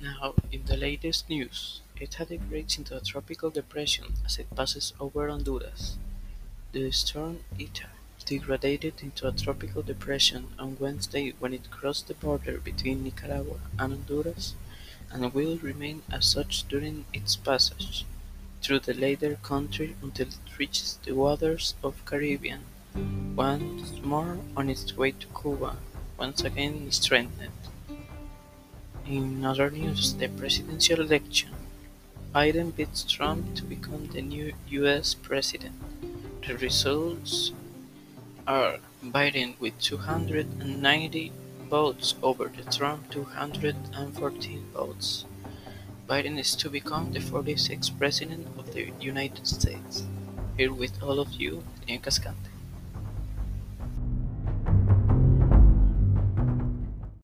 Now, in the latest news, Eta breaks into a tropical depression as it passes over Honduras. The storm Eta degraded into a tropical depression on Wednesday when it crossed the border between Nicaragua and Honduras and will remain as such during its passage through the latter country until it reaches the waters of Caribbean, once more on its way to Cuba, once again strengthened. In other news, the presidential election. Biden beats Trump to become the new US president. The results are Biden with 290 votes over the Trump 214 votes. Biden is to become the 46th president of the United States. Here with all of you, Daniel Cascante.